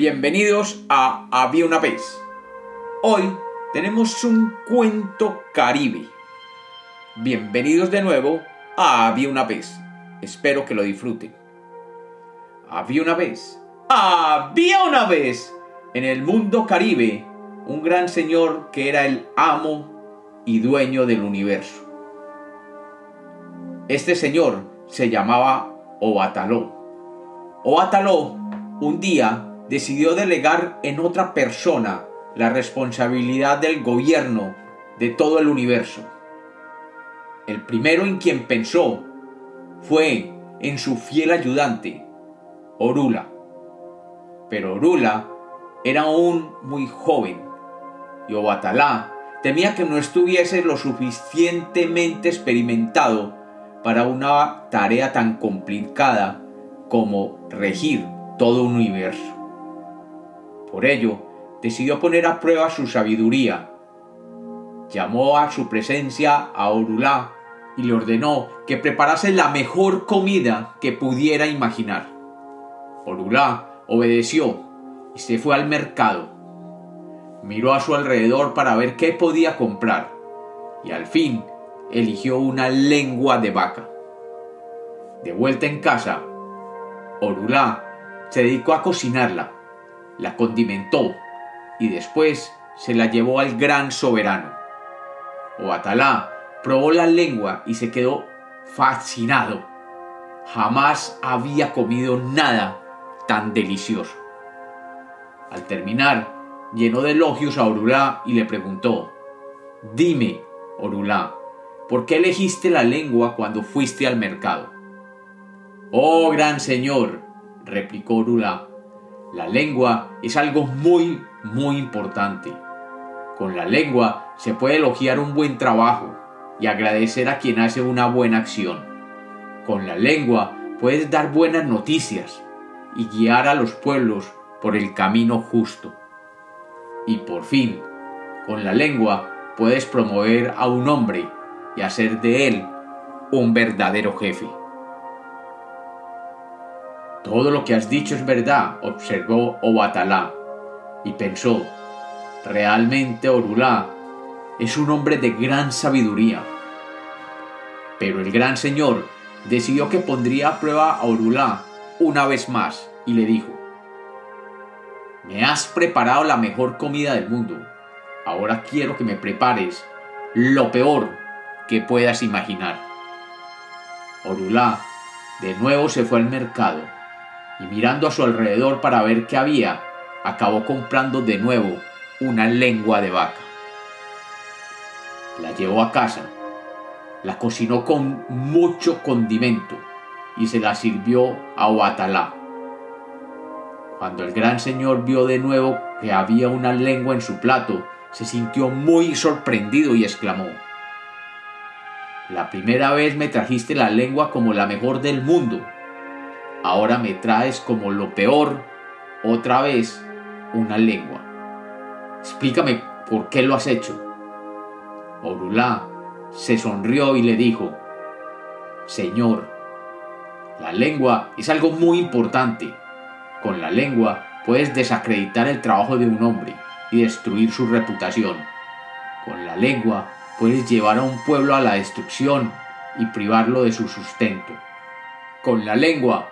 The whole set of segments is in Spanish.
Bienvenidos a Había una vez. Hoy tenemos un cuento caribe. Bienvenidos de nuevo a Había una vez. Espero que lo disfruten. Había una vez. Había una vez en el mundo caribe un gran señor que era el amo y dueño del universo. Este señor se llamaba Obataló. Obataló un día decidió delegar en otra persona la responsabilidad del gobierno de todo el universo. El primero en quien pensó fue en su fiel ayudante, Orula. Pero Orula era aún muy joven y Obatalá temía que no estuviese lo suficientemente experimentado para una tarea tan complicada como regir todo un universo. Por ello, decidió poner a prueba su sabiduría. Llamó a su presencia a Orulá y le ordenó que preparase la mejor comida que pudiera imaginar. Orulá obedeció y se fue al mercado. Miró a su alrededor para ver qué podía comprar y al fin eligió una lengua de vaca. De vuelta en casa, Orulá se dedicó a cocinarla, la condimentó y después se la llevó al gran soberano. Oatalá probó la lengua y se quedó fascinado. Jamás había comido nada tan delicioso. Al terminar, llenó de elogios a Orulá y le preguntó, Dime, Orulá, ¿por qué elegiste la lengua cuando fuiste al mercado? Oh gran señor, replicó Orulá, la lengua es algo muy, muy importante. Con la lengua se puede elogiar un buen trabajo y agradecer a quien hace una buena acción. Con la lengua puedes dar buenas noticias y guiar a los pueblos por el camino justo. Y por fin, con la lengua puedes promover a un hombre y hacer de él un verdadero jefe. Todo lo que has dicho es verdad, observó Obatalá, y pensó, realmente Orulá es un hombre de gran sabiduría. Pero el gran señor decidió que pondría a prueba a Orulá una vez más y le dijo, me has preparado la mejor comida del mundo. Ahora quiero que me prepares lo peor que puedas imaginar. Orulá de nuevo se fue al mercado y mirando a su alrededor para ver qué había, acabó comprando de nuevo una lengua de vaca. La llevó a casa, la cocinó con mucho condimento y se la sirvió a Oatalá. Cuando el gran señor vio de nuevo que había una lengua en su plato, se sintió muy sorprendido y exclamó, La primera vez me trajiste la lengua como la mejor del mundo. Ahora me traes como lo peor, otra vez, una lengua. Explícame por qué lo has hecho. Orulá se sonrió y le dijo, Señor, la lengua es algo muy importante con la lengua puedes desacreditar el trabajo de un hombre y destruir su reputación. Con la lengua puedes llevar a un pueblo a la destrucción y privarlo de su sustento. Con la lengua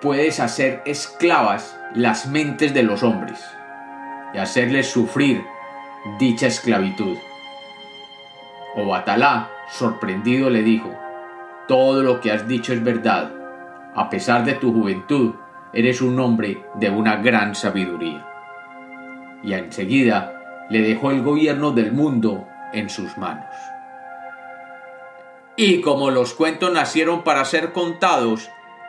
puedes hacer esclavas las mentes de los hombres y hacerles sufrir dicha esclavitud. Obatalá, sorprendido, le dijo, Todo lo que has dicho es verdad. A pesar de tu juventud, eres un hombre de una gran sabiduría. Y enseguida le dejó el gobierno del mundo en sus manos. Y como los cuentos nacieron para ser contados,